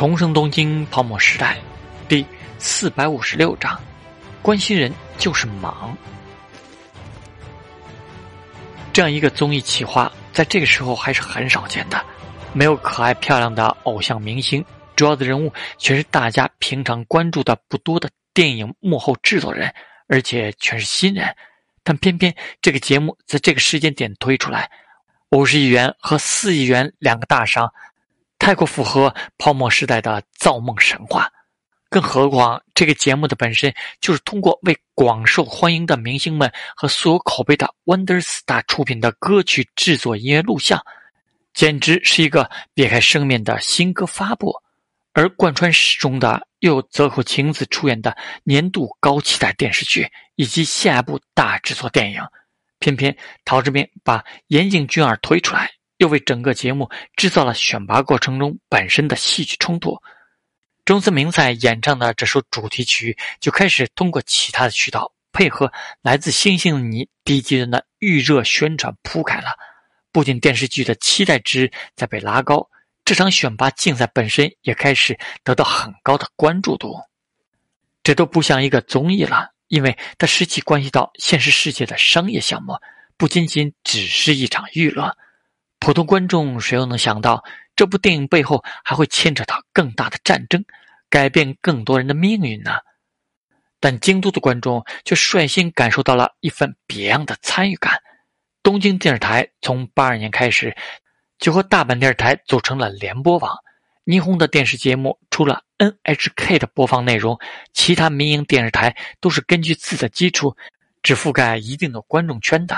重生东京泡沫时代，第四百五十六章，关心人就是忙。这样一个综艺企划，在这个时候还是很少见的。没有可爱漂亮的偶像明星，主要的人物全是大家平常关注的不多的电影幕后制作人，而且全是新人。但偏偏这个节目在这个时间点推出来，五十亿元和四亿元两个大商。太过符合泡沫时代的造梦神话，更何况这个节目的本身就是通过为广受欢迎的明星们和素有口碑的 Wonderstar 出品的歌曲制作音乐录像，简直是一个别开生面的新歌发布。而贯穿始终的又有泽口晴子出演的年度高期待电视剧以及下一部大制作电影，偏偏陶志明把岩井俊二推出来。又为整个节目制造了选拔过程中本身的戏剧冲突。中森明菜演唱的这首主题曲就开始通过其他的渠道配合来自《星星的你》低级人的预热宣传铺开了。不仅电视剧的期待值在被拉高，这场选拔竞赛本身也开始得到很高的关注度。这都不像一个综艺了，因为它实际关系到现实世界的商业项目，不仅仅只是一场娱乐。普通观众谁又能想到，这部电影背后还会牵扯到更大的战争，改变更多人的命运呢？但京都的观众却率先感受到了一份别样的参与感。东京电视台从八二年开始，就和大阪电视台组成了联播网。霓虹的电视节目除了 NHK 的播放内容，其他民营电视台都是根据自己的基础，只覆盖一定的观众圈的。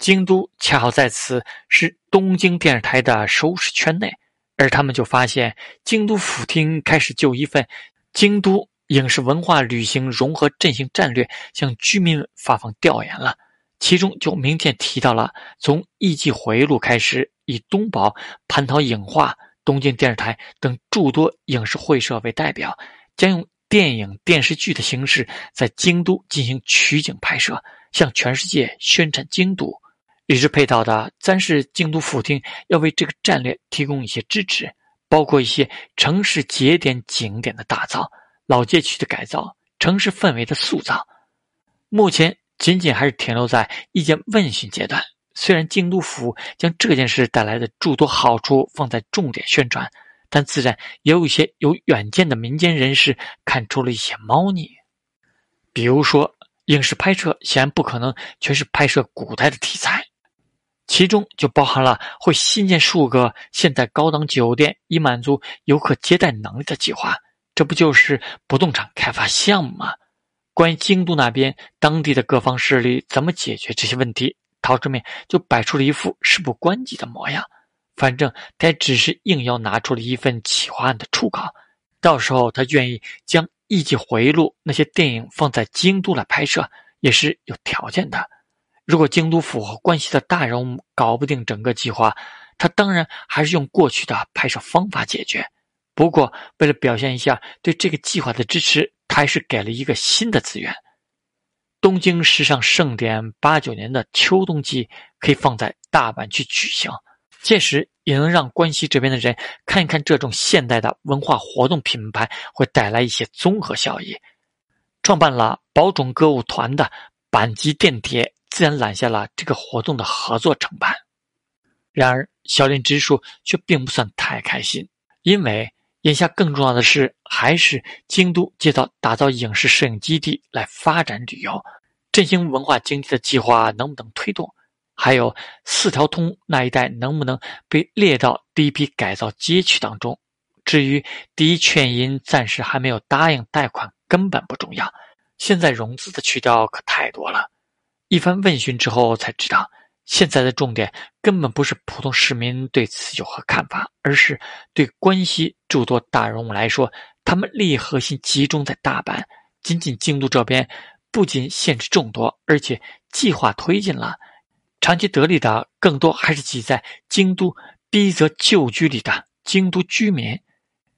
京都恰好在此是东京电视台的收视圈内，而他们就发现京都府厅开始就一份京都影视文化旅行融合振兴战略向居民发放调研了，其中就明确提到了从艺伎回忆录开始，以东宝、蟠桃影画、东京电视台等诸多影视会社为代表，将用电影电视剧的形式在京都进行取景拍摄，向全世界宣传京都。与之配套的，自然是京都府厅要为这个战略提供一些支持，包括一些城市节点景点的打造、老街区的改造、城市氛围的塑造。目前仅仅还是停留在意见问询阶段。虽然京都府将这件事带来的诸多好处放在重点宣传，但自然也有一些有远见的民间人士看出了一些猫腻，比如说，影视拍摄显然不可能全是拍摄古代的题材。其中就包含了会新建数个现代高档酒店，以满足游客接待能力的计划。这不就是不动产开发项目吗？关于京都那边当地的各方势力怎么解决这些问题，陶志明就摆出了一副事不关己的模样。反正他只是应邀拿出了一份企划案的初稿，到时候他愿意将《艺伎回忆录》那些电影放在京都来拍摄，也是有条件的。如果京都府和关西的大人物搞不定整个计划，他当然还是用过去的拍摄方法解决。不过，为了表现一下对这个计划的支持，他还是给了一个新的资源：东京时尚盛典八九年的秋冬季可以放在大阪去举行，届时也能让关西这边的人看一看这种现代的文化活动品牌会带来一些综合效益。创办了宝冢歌舞团的阪急电铁。自然揽下了这个活动的合作承办，然而小林直树却并不算太开心，因为眼下更重要的是还是京都街道打造影视摄影基地来发展旅游、振兴文化经济的计划能不能推动，还有四条通那一带能不能被列到第一批改造街区当中。至于第一劝银暂时还没有答应贷款，根本不重要，现在融资的渠道可太多了。一番问询之后，才知道现在的重点根本不是普通市民对此有何看法，而是对关西诸多大人物来说，他们利益核心集中在大阪。仅仅京都这边，不仅限制众多，而且计划推进了，长期得利的更多还是挤在京都逼则旧居里的京都居民。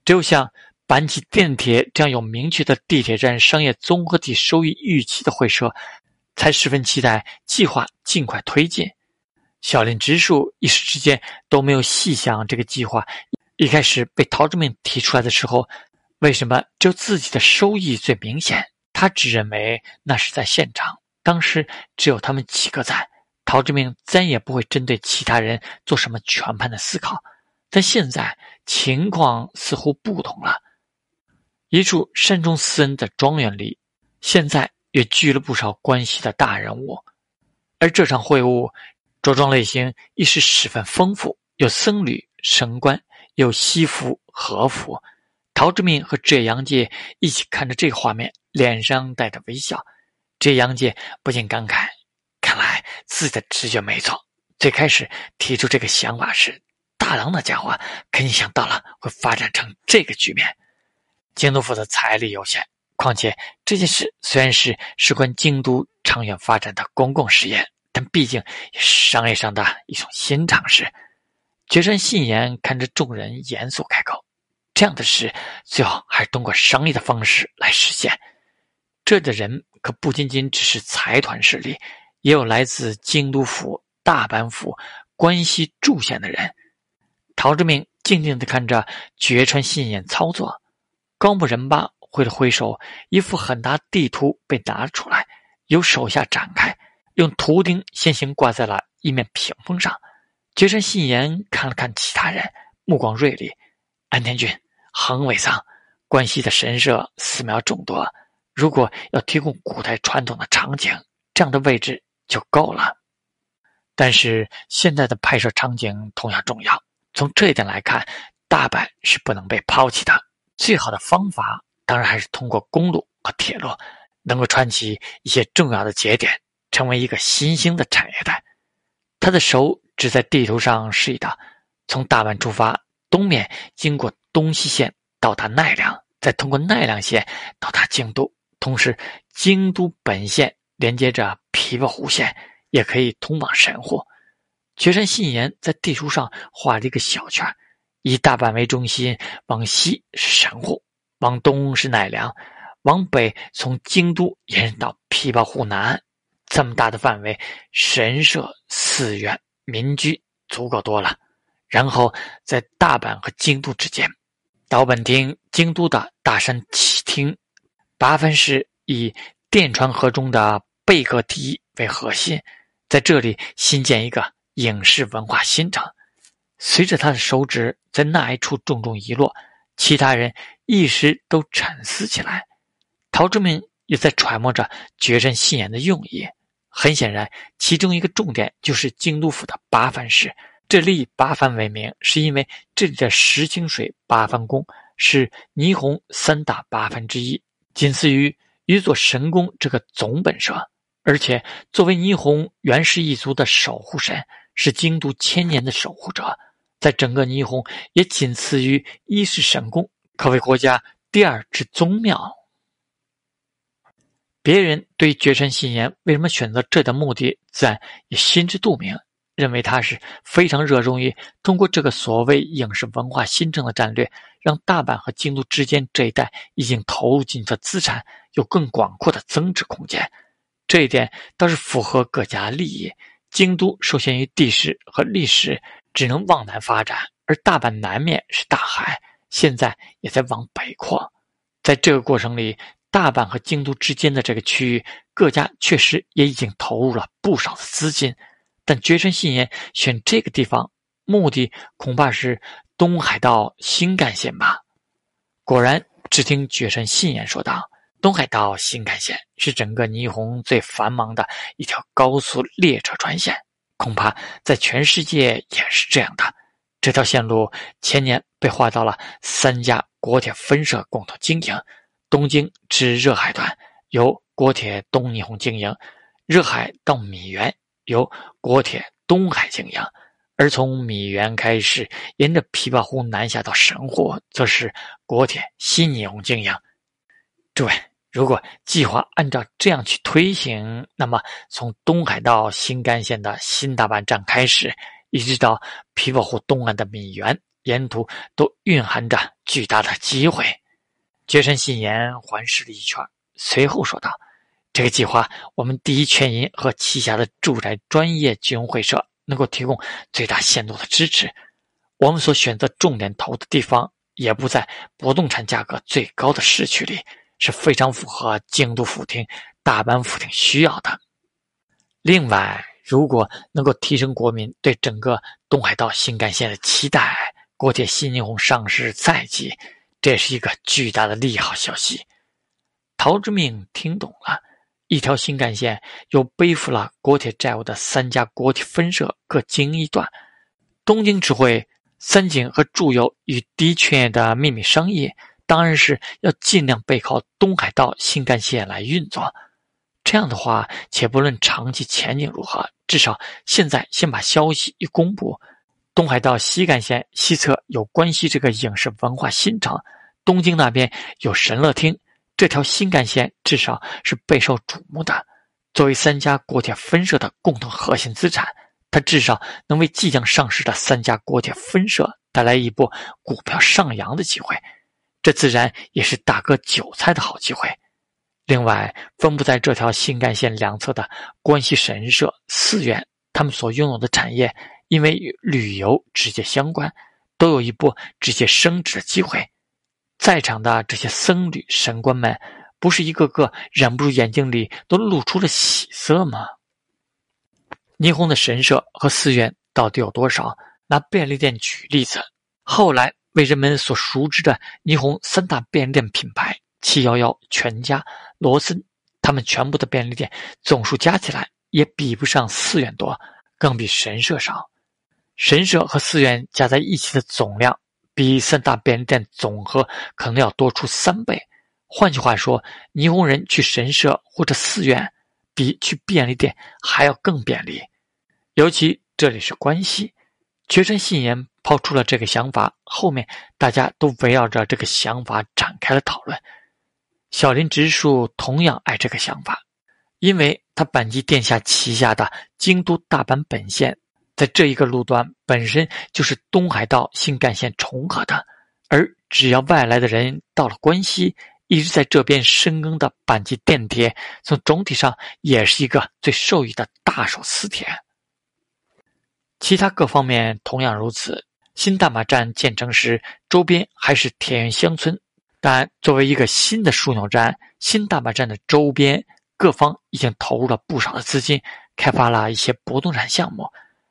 只有像阪急电铁这样有明确的地铁站商业综合体收益预期的会社。才十分期待计划尽快推进。小林直树一时之间都没有细想这个计划一开始被陶志明提出来的时候，为什么只有自己的收益最明显？他只认为那是在现场，当时只有他们几个在，陶志明再也不会针对其他人做什么全盘的思考。但现在情况似乎不同了，一处山中私人的庄园里，现在也聚了不少关系的大人物，而这场会晤着装类型亦是十分丰富，有僧侣、神官。有西服、和服，陶之命和职业杨介一起看着这个画面，脸上带着微笑。职业杨介不禁感慨：看来自己的直觉没错。最开始提出这个想法时，大郎那家伙肯定想到了会发展成这个局面。京都府的财力有限，况且这件事虽然是事关京都长远发展的公共事业，但毕竟也是商业上的一种新尝试。绝山信言看着众人，严肃开口：“这样的事，最好还是通过商业的方式来实现。这的人可不仅仅只是财团势力，也有来自京都府、大阪府、关西诸县的人。”陶之明静静地看着绝川信言操作，高木仁八挥了挥手，一幅很大地图被拿了出来，由手下展开，用图钉先行挂在了一面屏风上。绝山信言看了看其他人，目光锐利。安田君、横尾桑，关西的神社、寺庙众多，如果要提供古代传统的场景，这样的位置就够了。但是现在的拍摄场景同样重要。从这一点来看，大阪是不能被抛弃的。最好的方法，当然还是通过公路和铁路，能够串起一些重要的节点，成为一个新兴的产业带。他的手。只在地图上示意道：“从大阪出发，东面经过东西线到达奈良，再通过奈良县到达京都。同时，京都本线连接着琵琶湖线，也可以通往神户。”绝山信言在地图上画了一个小圈，以大阪为中心，往西是神户，往东是奈良，往北从京都延伸到琵琶湖南。这么大的范围，神社、寺院。民居足够多了，然后在大阪和京都之间，岛本町、京都的大山启町、八幡市以电传河中的贝格堤为核心，在这里新建一个影视文化新城。随着他的手指在那一处重重一落，其他人一时都沉思起来。陶志明也在揣摩着绝山信言的用意。很显然，其中一个重点就是京都府的八幡市。这里以八幡为名，是因为这里的石清水八幡宫是霓虹三大八幡之一，仅次于一座神宫这个总本社。而且，作为霓虹原始一族的守护神，是京都千年的守护者，在整个霓虹也仅次于一世神宫，可谓国家第二之宗庙。别人对绝尘信言为什么选择这的目的，自然也心知肚明，认为他是非常热衷于通过这个所谓影视文化新政的战略，让大阪和京都之间这一带已经投入进去的资产有更广阔的增值空间。这一点倒是符合各家利益。京都受限于地势和历史，只能往南发展，而大阪南面是大海，现在也在往北扩。在这个过程里。大阪和京都之间的这个区域，各家确实也已经投入了不少的资金，但绝川信言选这个地方，目的恐怕是东海道新干线吧。果然，只听绝川信言说道：“东海道新干线是整个霓虹最繁忙的一条高速列车专线，恐怕在全世界也是这样的。这条线路前年被划到了三家国铁分社共同经营。”东京至热海段由国铁东日本经营，热海到米原由国铁东海经营，而从米原开始沿着琵琶湖南下到神户，则是国铁新日本经营。诸位，如果计划按照这样去推行，那么从东海道新干线的新大阪站开始，一直到琵琶湖东岸的米原，沿途都蕴含着巨大的机会。绝山信言环视了一圈，随后说道：“这个计划，我们第一全银和旗下的住宅专业金融会社能够提供最大限度的支持。我们所选择重点投的地方也不在不动产价格最高的市区里，是非常符合京都府厅、大阪府厅需要的。另外，如果能够提升国民对整个东海道新干线的期待，国铁新日本上市在即，这是一个巨大的利好消息。陶之命听懂了，一条新干线又背负了国铁债务的三家国铁分社各经一段，东京智慧、三井和住友与的确的秘密商业，当然是要尽量背靠东海道新干线来运作。这样的话，且不论长期前景如何，至少现在先把消息一公布。东海道西干线西侧有关西这个影视文化新城，东京那边有神乐厅，这条新干线至少是备受瞩目的。作为三家国铁分社的共同核心资产，它至少能为即将上市的三家国铁分社带来一波股票上扬的机会，这自然也是大割韭菜的好机会。另外，分布在这条新干线两侧的关西神社、寺院，他们所拥有的产业，因为与旅游直接相关，都有一波直接升值的机会。在场的这些僧侣、神官们，不是一个个忍不住眼睛里都露出了喜色吗？霓虹的神社和寺院到底有多少？拿便利店举例子，后来为人们所熟知的霓虹三大便利店品牌。七幺幺、全家、罗森，他们全部的便利店总数加起来也比不上寺院多，更比神社少。神社和寺院加在一起的总量，比三大便利店总和可能要多出三倍。换句话说，霓虹人去神社或者寺院，比去便利店还要更便利。尤其这里是关西，绝山信言抛出了这个想法，后面大家都围绕着这个想法展开了讨论。小林直树同样爱这个想法，因为他本级殿下旗下的京都大阪本线，在这一个路段本身就是东海道新干线重合的，而只要外来的人到了关西，一直在这边深耕的阪急电铁，从总体上也是一个最受益的大手磁铁。其他各方面同样如此。新大马站建成时，周边还是田园乡村。但作为一个新的枢纽站，新大阪站的周边各方已经投入了不少的资金，开发了一些不动产项目。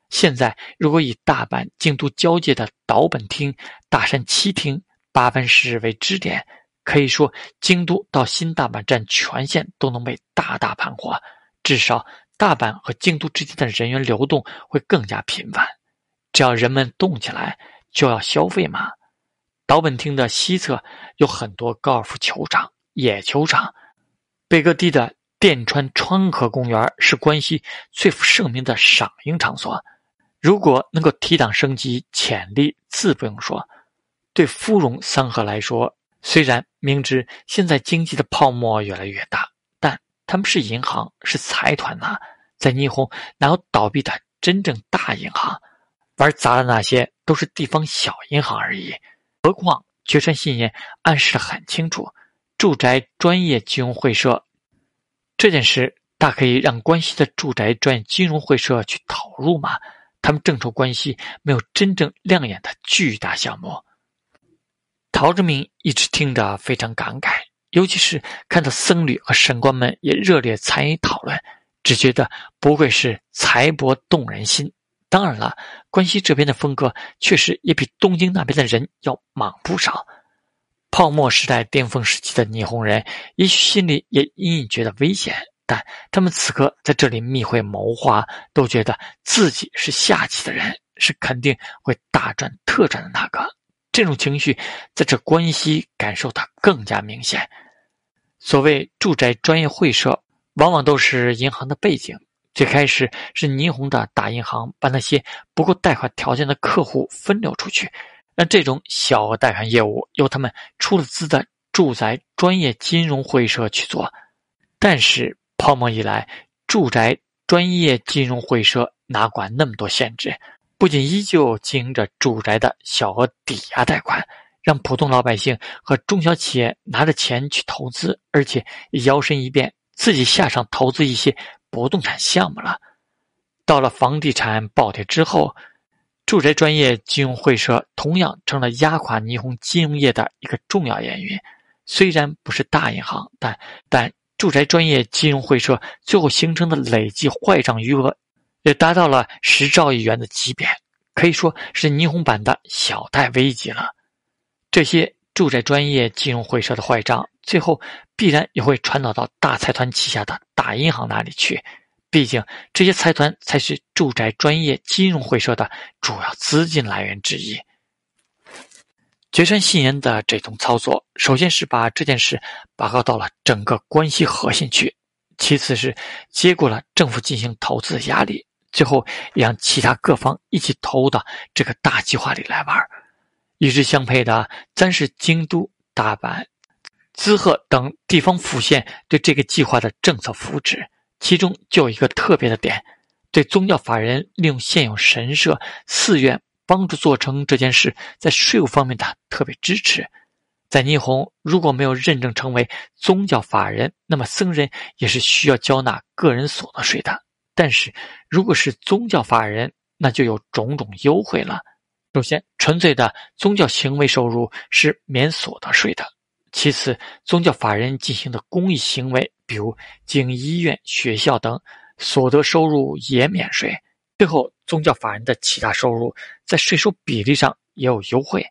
现在，如果以大阪京都交界的岛本町、大山七町、八分市为支点，可以说京都到新大阪站全线都能被大大盘活。至少，大阪和京都之间的人员流动会更加频繁。只要人们动起来，就要消费嘛。岛本町的西侧有很多高尔夫球场、野球场，北各地的电川川河公园是关西最负盛名的赏樱场所。如果能够提档升级，潜力自不用说。对芙蓉三河来说，虽然明知现在经济的泡沫越来越大，但他们是银行，是财团呐，在霓虹哪有倒闭的真正大银行？玩砸的那些都是地方小银行而已。何况，决山信念暗示的很清楚，住宅专业金融会社这件事，大可以让关系的住宅专业金融会社去投入嘛？他们正愁关系没有真正亮眼的巨大项目。陶志明一直听着非常感慨，尤其是看到僧侣和神官们也热烈参与讨论，只觉得不愧是财帛动人心。当然了，关西这边的风格确实也比东京那边的人要莽不少。泡沫时代巅峰时期的霓虹人，也许心里也隐隐觉得危险，但他们此刻在这里密会谋划，都觉得自己是下棋的人，是肯定会大赚特赚的那个。这种情绪在这关西感受的更加明显。所谓住宅专业会社，往往都是银行的背景。最开始是霓虹的大银行把那些不够贷款条件的客户分流出去，让这种小额贷款业务由他们出了资的住宅专业金融会社去做。但是泡沫一来，住宅专业金融会社哪管那么多限制？不仅依旧经营着住宅的小额抵押贷款，让普通老百姓和中小企业拿着钱去投资，而且摇身一变，自己下场投资一些。不动产项目了，到了房地产暴跌之后，住宅专业金融会社同样成了压垮霓虹金融业的一个重要原因。虽然不是大银行，但但住宅专业金融会社最后形成的累计坏账余额，也达到了十兆亿元的级别，可以说是霓虹版的小贷危机了。这些住宅专业金融会社的坏账，最后必然也会传导到大财团旗下的大银行那里去。毕竟，这些财团才是住宅专业金融会社的主要资金来源之一。绝山信言的这种操作，首先是把这件事拔高到了整个关系核心去，其次是接过了政府进行投资的压力，最后让其他各方一起投入到这个大计划里来玩。与之相配的，咱是京都、大阪、滋贺等地方府县对这个计划的政策扶持。其中就有一个特别的点，对宗教法人利用现有神社、寺院帮助做成这件事，在税务方面的特别支持。在霓虹如果没有认证成为宗教法人，那么僧人也是需要交纳个人所得税的。但是如果是宗教法人，那就有种种优惠了。首先，纯粹的宗教行为收入是免所得税的。其次，宗教法人进行的公益行为，比如经营医院、学校等，所得收入也免税。最后，宗教法人的其他收入在税收比例上也有优惠。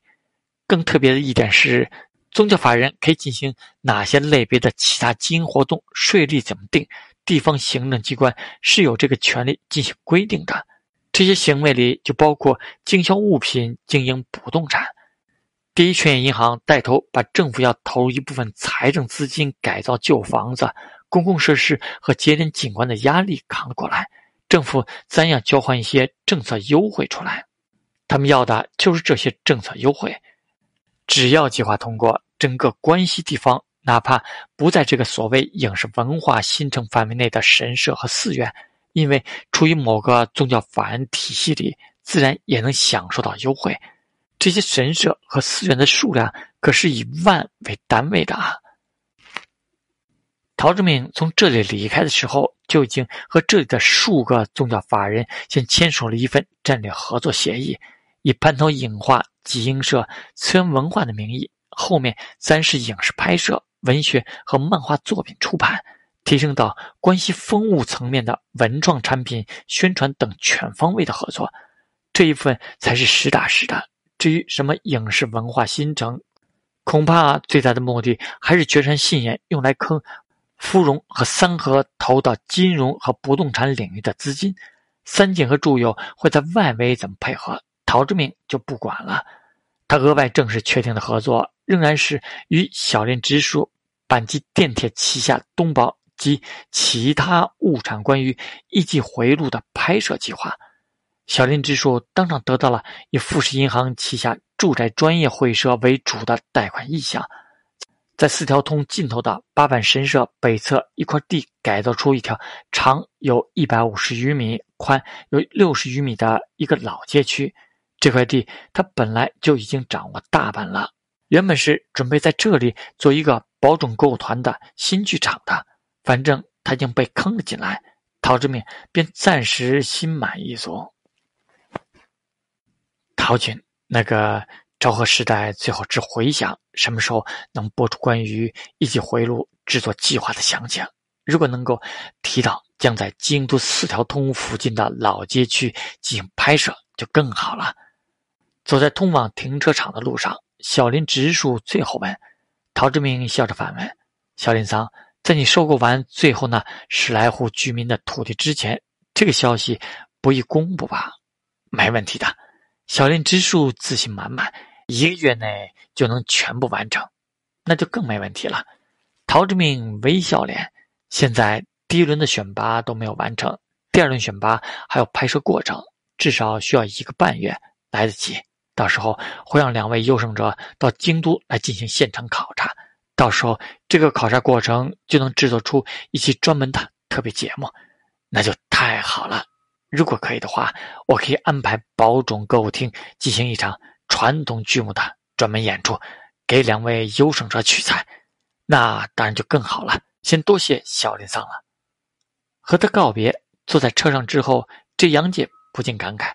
更特别的一点是，宗教法人可以进行哪些类别的其他经营活动，税率怎么定，地方行政机关是有这个权利进行规定的。这些行为里就包括经销物品、经营不动产。第一劝业银行带头把政府要投入一部分财政资金改造旧房子、公共设施和节点景观的压力扛了过来，政府咱要交换一些政策优惠出来。他们要的就是这些政策优惠。只要计划通过，整个关西地方，哪怕不在这个所谓影视文化新城范围内的神社和寺院，因为处于某个宗教法人体系里，自然也能享受到优惠。这些神社和寺院的数量可是以万为单位的啊！陶志明从这里离开的时候，就已经和这里的数个宗教法人先签署了一份战略合作协议，以蟠桃影画集英社、慈源文化的名义，后面三是影视拍摄、文学和漫画作品出版，提升到关系风物层面的文创产品宣传等全方位的合作，这一份才是实打实的。至于什么影视文化新城，恐怕最大的目的还是绝山信彦用来坑芙蓉和三和投到金融和不动产领域的资金。三井和住友会在外围怎么配合，陶志明就不管了。他额外正式确定的合作仍然是与小林直树阪急电铁旗下东宝及其他物产关于一季回路的拍摄计划。小林直树当场得到了以富士银行旗下住宅专业会社为主的贷款意向，在四条通尽头的八坂神社北侧一块地改造出一条长有一百五十余米、宽有六十余米的一个老街区。这块地他本来就已经掌握大半了，原本是准备在这里做一个宝冢歌舞团的新剧场的，反正他已经被坑了进来，陶之命便暂时心满意足。陶军，那个昭和时代最后之回响，什么时候能播出关于一级回路制作计划的详情？如果能够提到将在京都四条通附近的老街区进行拍摄，就更好了。走在通往停车场的路上，小林直树最后问陶志明，笑着反问：“小林桑，在你收购完最后那十来户居民的土地之前，这个消息不宜公布吧？”“没问题的。”小林直树自信满满，一个月内就能全部完成，那就更没问题了。陶志明微笑脸，现在第一轮的选拔都没有完成，第二轮选拔还有拍摄过程，至少需要一个半月，来得及。到时候会让两位优胜者到京都来进行现场考察，到时候这个考察过程就能制作出一期专门的特别节目，那就太好了。如果可以的话，我可以安排宝冢歌舞厅进行一场传统剧目的专门演出，给两位优胜者取材，那当然就更好了。先多谢小林桑了。和他告别，坐在车上之后，这杨姐不禁感慨：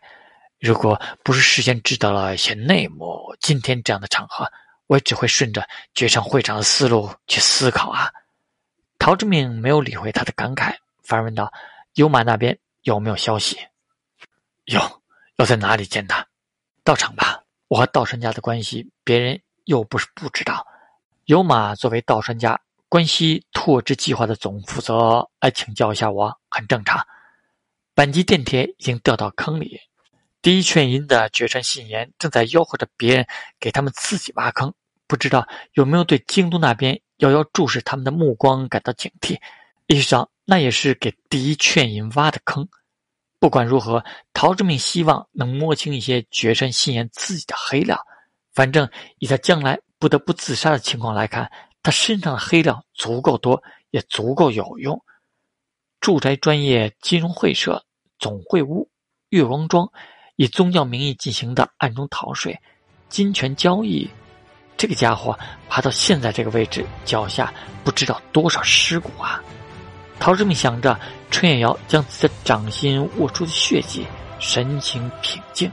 如果不是事先知道了一些内幕，今天这样的场合，我也只会顺着绝城会场的思路去思考啊。陶志明没有理会他的感慨，反而问道：“尤马那边有没有消息？有，要在哪里见他？到场吧。我和道山家的关系，别人又不是不知道。有马作为道山家关西拓殖计划的总负责，来请教一下我，很正常。本级电铁已经掉到坑里。”第一劝银的绝山信言正在吆喝着别人给他们自己挖坑，不知道有没有对京都那边遥遥注视他们的目光感到警惕。意识到那也是给第一劝银挖的坑。不管如何，陶之命希望能摸清一些绝山信言自己的黑料。反正以他将来不得不自杀的情况来看，他身上的黑料足够多，也足够有用。住宅专业金融会社总会屋月光庄。以宗教名义进行的暗中逃税、金钱交易，这个家伙爬到现在这个位置，脚下不知道多少尸骨啊！陶志明想着，春月瑶将自己的掌心握出的血迹，神情平静。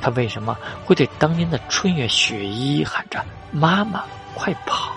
他为什么会对当年的春月雪衣喊着“妈妈，快跑”？